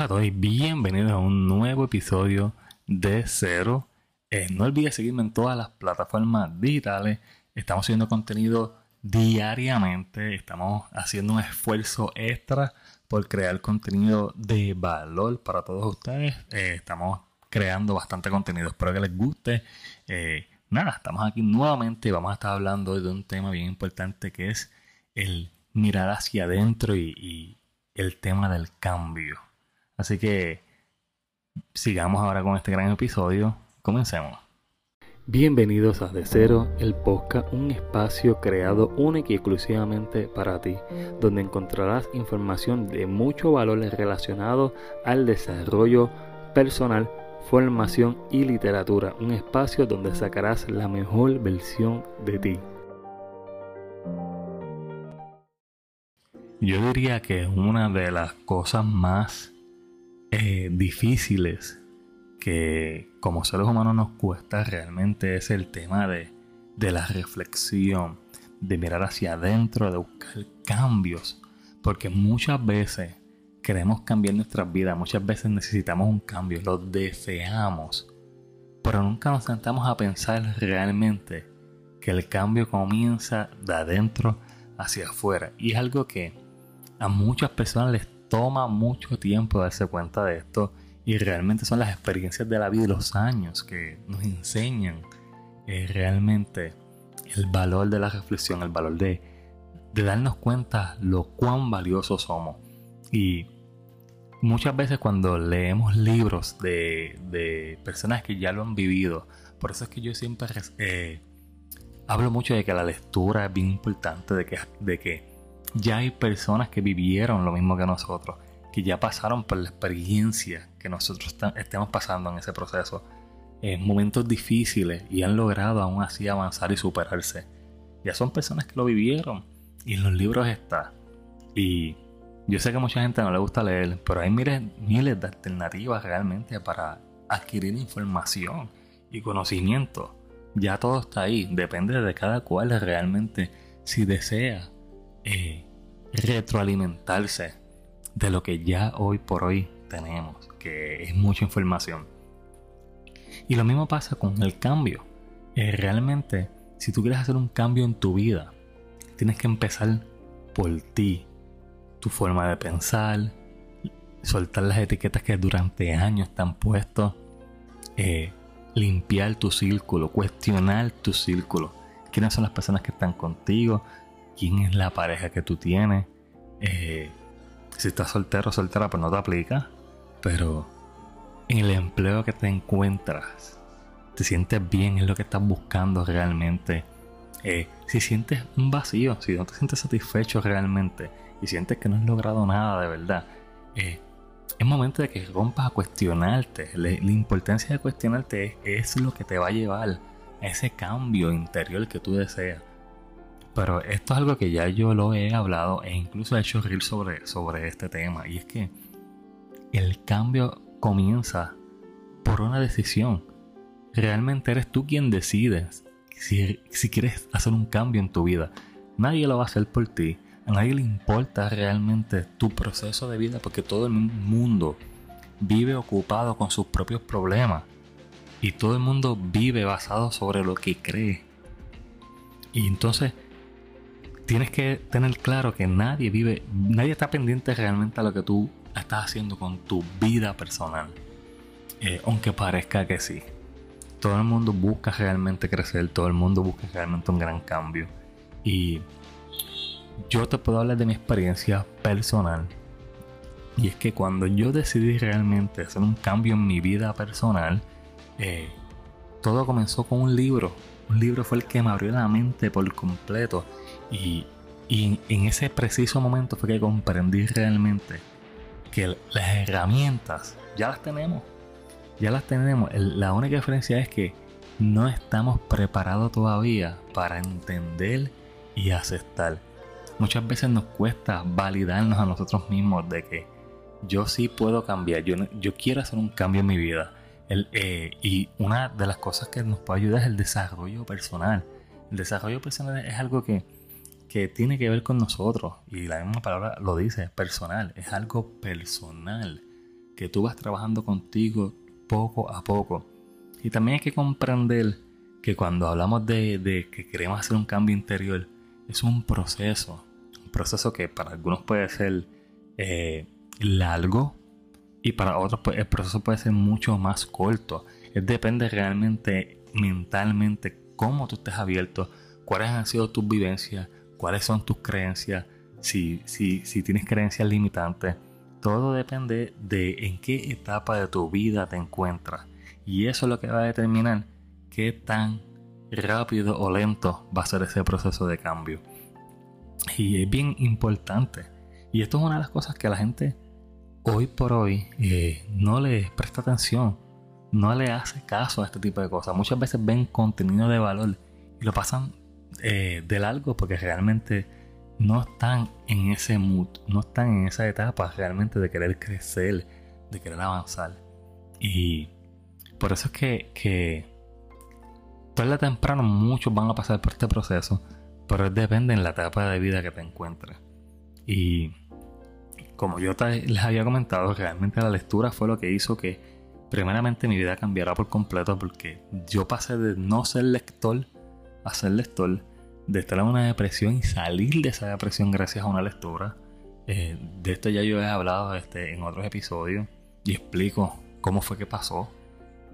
Hola a todos y bienvenidos a un nuevo episodio de Cero. Eh, no olvides seguirme en todas las plataformas digitales. Estamos haciendo contenido diariamente. Estamos haciendo un esfuerzo extra por crear contenido de valor para todos ustedes. Eh, estamos creando bastante contenido. Espero que les guste. Eh, nada, estamos aquí nuevamente vamos a estar hablando de un tema bien importante que es el mirar hacia adentro y el tema del cambio. Así que sigamos ahora con este gran episodio. Comencemos. Bienvenidos a De Cero, el podcast, un espacio creado único y exclusivamente para ti, donde encontrarás información de mucho valor relacionado al desarrollo personal, formación y literatura, un espacio donde sacarás la mejor versión de ti. Yo diría que una de las cosas más eh, difíciles que como seres humanos nos cuesta realmente es el tema de, de la reflexión, de mirar hacia adentro, de buscar cambios, porque muchas veces queremos cambiar nuestras vidas, muchas veces necesitamos un cambio, lo deseamos, pero nunca nos sentamos a pensar realmente que el cambio comienza de adentro hacia afuera. Y es algo que a muchas personas les toma mucho tiempo darse cuenta de esto y realmente son las experiencias de la vida y los años que nos enseñan eh, realmente el valor de la reflexión, el valor de, de darnos cuenta lo cuán valiosos somos. Y muchas veces cuando leemos libros de, de, personas que ya lo han vivido, por eso es que yo siempre eh, hablo mucho de que la lectura es bien importante, de que, de que ya hay personas que vivieron lo mismo que nosotros, que ya pasaron por la experiencia que nosotros estemos pasando en ese proceso, en momentos difíciles y han logrado aún así avanzar y superarse. Ya son personas que lo vivieron y en los libros está. Y yo sé que a mucha gente no le gusta leer, pero hay miles, miles de alternativas realmente para adquirir información y conocimiento. Ya todo está ahí, depende de cada cual realmente si desea eh, retroalimentarse de lo que ya hoy por hoy tenemos, que es mucha información. Y lo mismo pasa con el cambio. Eh, realmente, si tú quieres hacer un cambio en tu vida, tienes que empezar por ti, tu forma de pensar, soltar las etiquetas que durante años te han puesto, eh, limpiar tu círculo, cuestionar tu círculo. ¿Quiénes son las personas que están contigo? Quién es la pareja que tú tienes. Eh, si estás soltero o soltera, pues no te aplica. Pero en el empleo que te encuentras, te sientes bien, es lo que estás buscando realmente. Eh, si sientes un vacío, si no te sientes satisfecho realmente y sientes que no has logrado nada de verdad, eh, es momento de que rompas a cuestionarte. La, importancia de cuestionarte es, es, lo que te va a llevar a ese cambio interior que tú deseas. Pero esto es algo que ya yo lo he hablado e incluso he hecho reel sobre, sobre este tema. Y es que el cambio comienza por una decisión. Realmente eres tú quien decides si, si quieres hacer un cambio en tu vida. Nadie lo va a hacer por ti. A nadie le importa realmente tu proceso de vida porque todo el mundo vive ocupado con sus propios problemas. Y todo el mundo vive basado sobre lo que cree. Y entonces tienes que tener claro que nadie vive, nadie está pendiente realmente a lo que tú estás haciendo con tu vida personal. Eh, aunque parezca que sí. Todo el mundo busca realmente crecer, todo el mundo busca realmente un gran cambio. Y yo te puedo hablar de mi experiencia personal. Y es que cuando yo decidí realmente hacer un cambio en mi vida personal, eh, todo comenzó con un libro. Un libro fue el que me abrió la mente por completo y, en ese preciso momento fue que comprendí realmente que las herramientas ya las tenemos. Ya las tenemos. La única diferencia es que no estamos preparados todavía para entender y aceptar. Muchas veces nos cuesta validarnos a nosotros mismos de que yo sí puedo cambiar, yo, yo quiero hacer un cambio en mi vida. Eh, y una de las cosas que nos puede ayudar es el desarrollo personal. El desarrollo personal es algo que que tiene que ver con nosotros. Y la misma palabra lo dice, personal. Es algo personal que tú vas trabajando contigo poco a poco. Y también hay que comprender que cuando hablamos de, que queremos hacer un cambio interior, es un proceso. Un proceso que para algunos puede ser eh, largo y para otros pues, el proceso puede ser mucho más corto. depende realmente mentalmente cómo tú estés abierto, cuáles han sido tus vivencias, cuáles son tus creencias, si, si, si tienes creencias limitantes. Todo depende de en qué etapa de tu vida te encuentras. Y eso es lo que va a determinar qué tan rápido o lento va a ser ese proceso de cambio. Y es bien importante. Y esto es una de las cosas que la gente hoy por hoy eh, no le presta atención, no le hace caso a este tipo de cosas. Muchas veces ven contenido de valor y lo pasan eh, de largo porque realmente no están en ese mood, no están en esa etapa realmente de querer crecer, de querer avanzar. Y por eso es que, que tarde o temprano muchos van a pasar por este proceso, pero depende en la etapa de vida que te encuentres. Y como yo les había comentado, realmente la lectura fue lo que hizo que primeramente mi vida cambiara por completo porque yo pasé de no ser lector a ser lector de estar en una depresión y salir de esa depresión gracias a una lectura. Eh, de esto ya yo he hablado este, en otros episodios y explico cómo fue que pasó.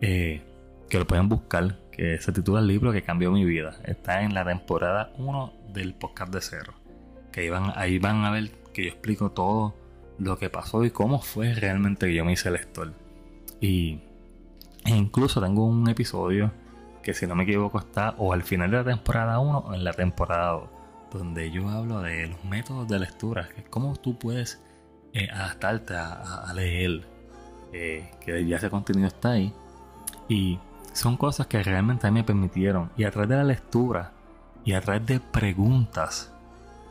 Eh, que lo pueden buscar, que se titula el libro que cambió mi vida. Está en la temporada 1 del podcast de Cero. Que ahí van, ahí van a ver que yo explico todo lo que pasó y cómo fue realmente que yo me hice lector. Y e incluso tengo un episodio que si no me equivoco está o al final de la temporada 1 o en la temporada 2, donde yo hablo de los métodos de lectura, que es cómo tú puedes eh, adaptarte a, leer, eh, que ya ese contenido está ahí. Y son cosas que realmente a mí me permitieron, y a través de la lectura y a través de preguntas,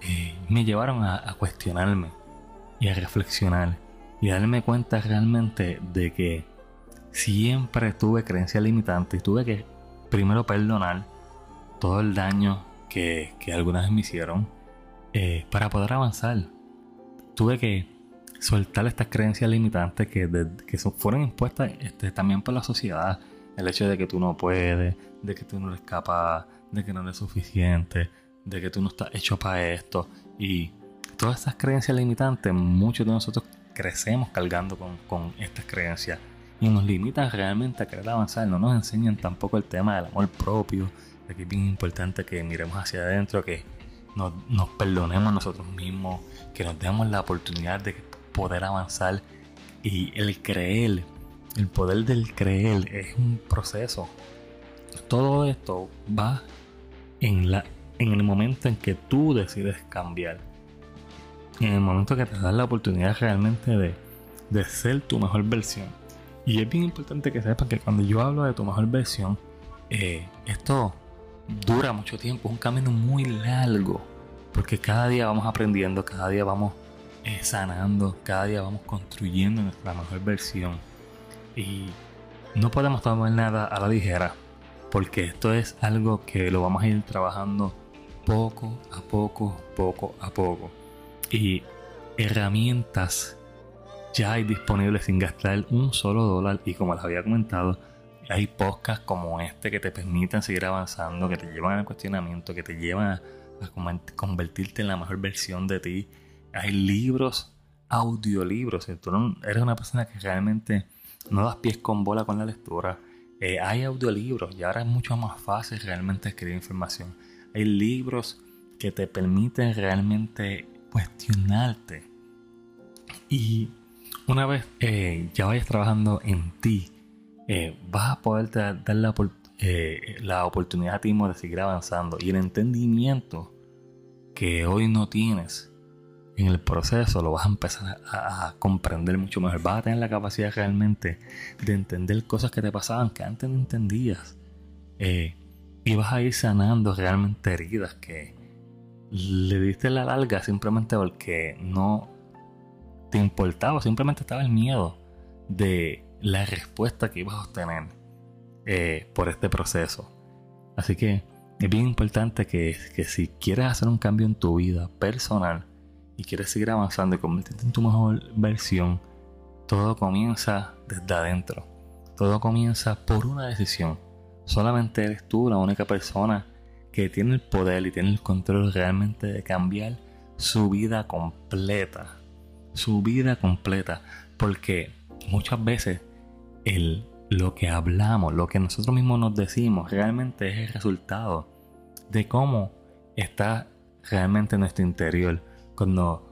eh, me llevaron a, cuestionarme y a reflexionar y a darme cuenta realmente de que siempre tuve creencias limitantes y tuve que primero perdonar todo el daño que, algunas vez me hicieron eh, para poder avanzar. Tuve que soltar estas creencias limitantes que, que fueron impuestas este, también por la sociedad. El hecho de que tú no puedes, de que tú no eres capaz, de que no eres suficiente, de que tú no estás hecho para esto. Y todas estas creencias limitantes, muchos de nosotros crecemos cargando con, con estas creencias y nos limitan realmente a querer avanzar. No nos enseñan tampoco el tema del amor propio, que es bien importante que miremos hacia adentro, que nos, nos perdonemos nosotros mismos, que nos demos la oportunidad de poder avanzar. Y el creer, el poder del creer es un proceso. Todo esto va en, la, en el momento en que tú decides cambiar. En el momento que te das la oportunidad realmente de, de ser tu mejor versión y es bien importante que sepan que cuando yo hablo de tu mejor versión, eh, esto dura mucho tiempo, es un camino muy largo, porque cada día vamos aprendiendo, cada día vamos eh, sanando, cada día vamos construyendo nuestra mejor versión. Y no podemos tomar nada a la ligera, porque esto es algo que lo vamos a ir trabajando poco a poco, poco a poco. Y herramientas ya hay disponibles sin gastar un solo dólar y como les había comentado, hay podcasts como este que te permiten seguir avanzando, que te llevan al cuestionamiento, que te llevan a, convertirte en la mejor versión de ti. Hay libros, audiolibros. Si tú eres una persona que realmente no das pies con bola con la lectura, eh, hay audiolibros y ahora es mucho más fácil realmente escribir información. Hay libros que te permiten realmente cuestionarte. Y una vez eh, ya vayas trabajando en ti, eh, vas a poder dar la, eh, la, oportunidad a ti mismo de seguir avanzando y el entendimiento que hoy no tienes en el proceso lo vas a empezar a, comprender mucho mejor. Vas a tener la capacidad realmente de entender cosas que te pasaban que antes no entendías. y vas a ir sanando realmente heridas que le diste la larga simplemente porque no importaba, simplemente estaba el miedo de la respuesta que ibas a obtener eh, por este proceso. Así que es bien importante que, que, si quieres hacer un cambio en tu vida personal y quieres seguir avanzando y convertirte en tu mejor versión, todo comienza desde adentro. Todo comienza por una decisión. Solamente eres tú la única persona que tiene el poder y tiene el control realmente de cambiar su vida completa. Su vida completa. Porque muchas veces el, lo que hablamos, lo que nosotros mismos nos decimos, realmente es el resultado de cómo está realmente nuestro interior. Cuando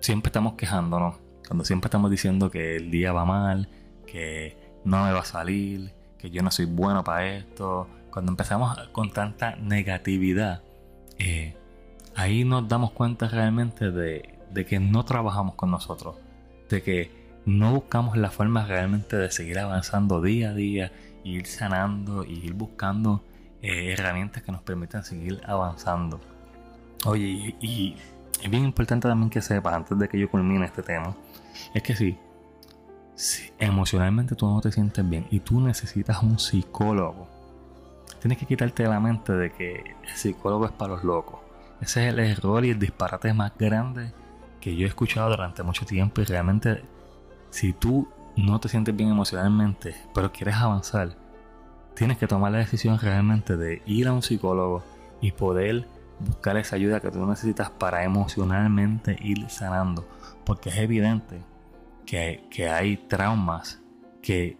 siempre estamos quejándonos, cuando siempre estamos diciendo que el día va mal, que no me va a salir, que yo no soy bueno para esto, cuando empezamos con tanta negatividad, eh, ahí nos damos cuenta realmente de, de que no trabajamos con nosotros, de que no buscamos la forma realmente de seguir avanzando día a día, ir sanando y ir buscando eh, herramientas que nos permitan seguir avanzando. Oye, y, es bien importante también que sepas, antes de que yo culmine este tema, es que si, si emocionalmente tú no te sientes bien y tú necesitas un psicólogo, tienes que quitarte de la mente de que el psicólogo es para los locos. Ese es el error y el disparate más grande que yo he escuchado durante mucho tiempo y realmente si tú no te sientes bien emocionalmente, pero quieres avanzar, tienes que tomar la decisión realmente de ir a un psicólogo y poder buscar esa ayuda que tú necesitas para emocionalmente ir sanando. Porque es evidente que, que hay traumas que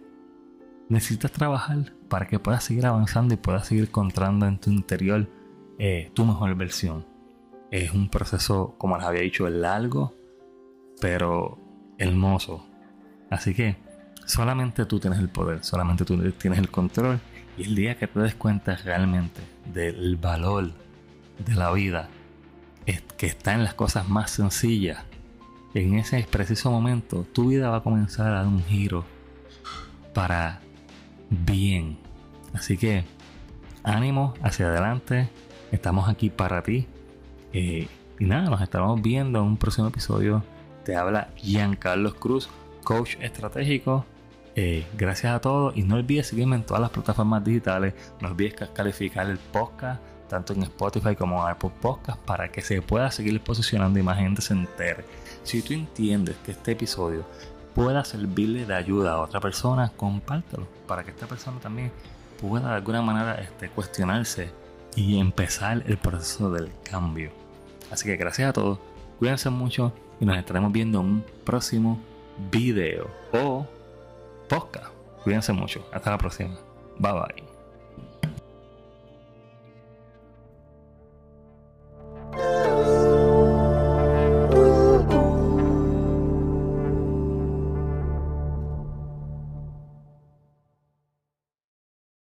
necesitas trabajar para que puedas seguir avanzando y puedas seguir encontrando en tu interior eh, tu mejor versión. Es un proceso, como les había dicho, largo, pero hermoso. Así que solamente tú tienes el poder, solamente tú tienes el control. Y el día que te des cuenta realmente del valor de la vida, que está en las cosas más sencillas, en ese preciso momento tu vida va a comenzar a dar un giro para bien. Así que ánimo hacia adelante, estamos aquí para ti. Eh, y nada, nos estamos viendo en un próximo episodio. Te habla Giancarlo Cruz coach estratégico. Eh, gracias a todos y no olvides seguirme en todas las plataformas digitales. No olvides calificar el podcast tanto en Spotify como en Apple Podcast para que se pueda seguir posicionando y más gente se entere. Si tú entiendes que este episodio pueda servirle de ayuda a otra persona, compártelo para que esta persona también pueda de alguna manera este, cuestionarse y empezar el proceso del cambio. Así que gracias a todos, cuídense mucho y nos estaremos viendo en un próximo video o podcast. Cuídense mucho. Hasta la próxima. Bye bye.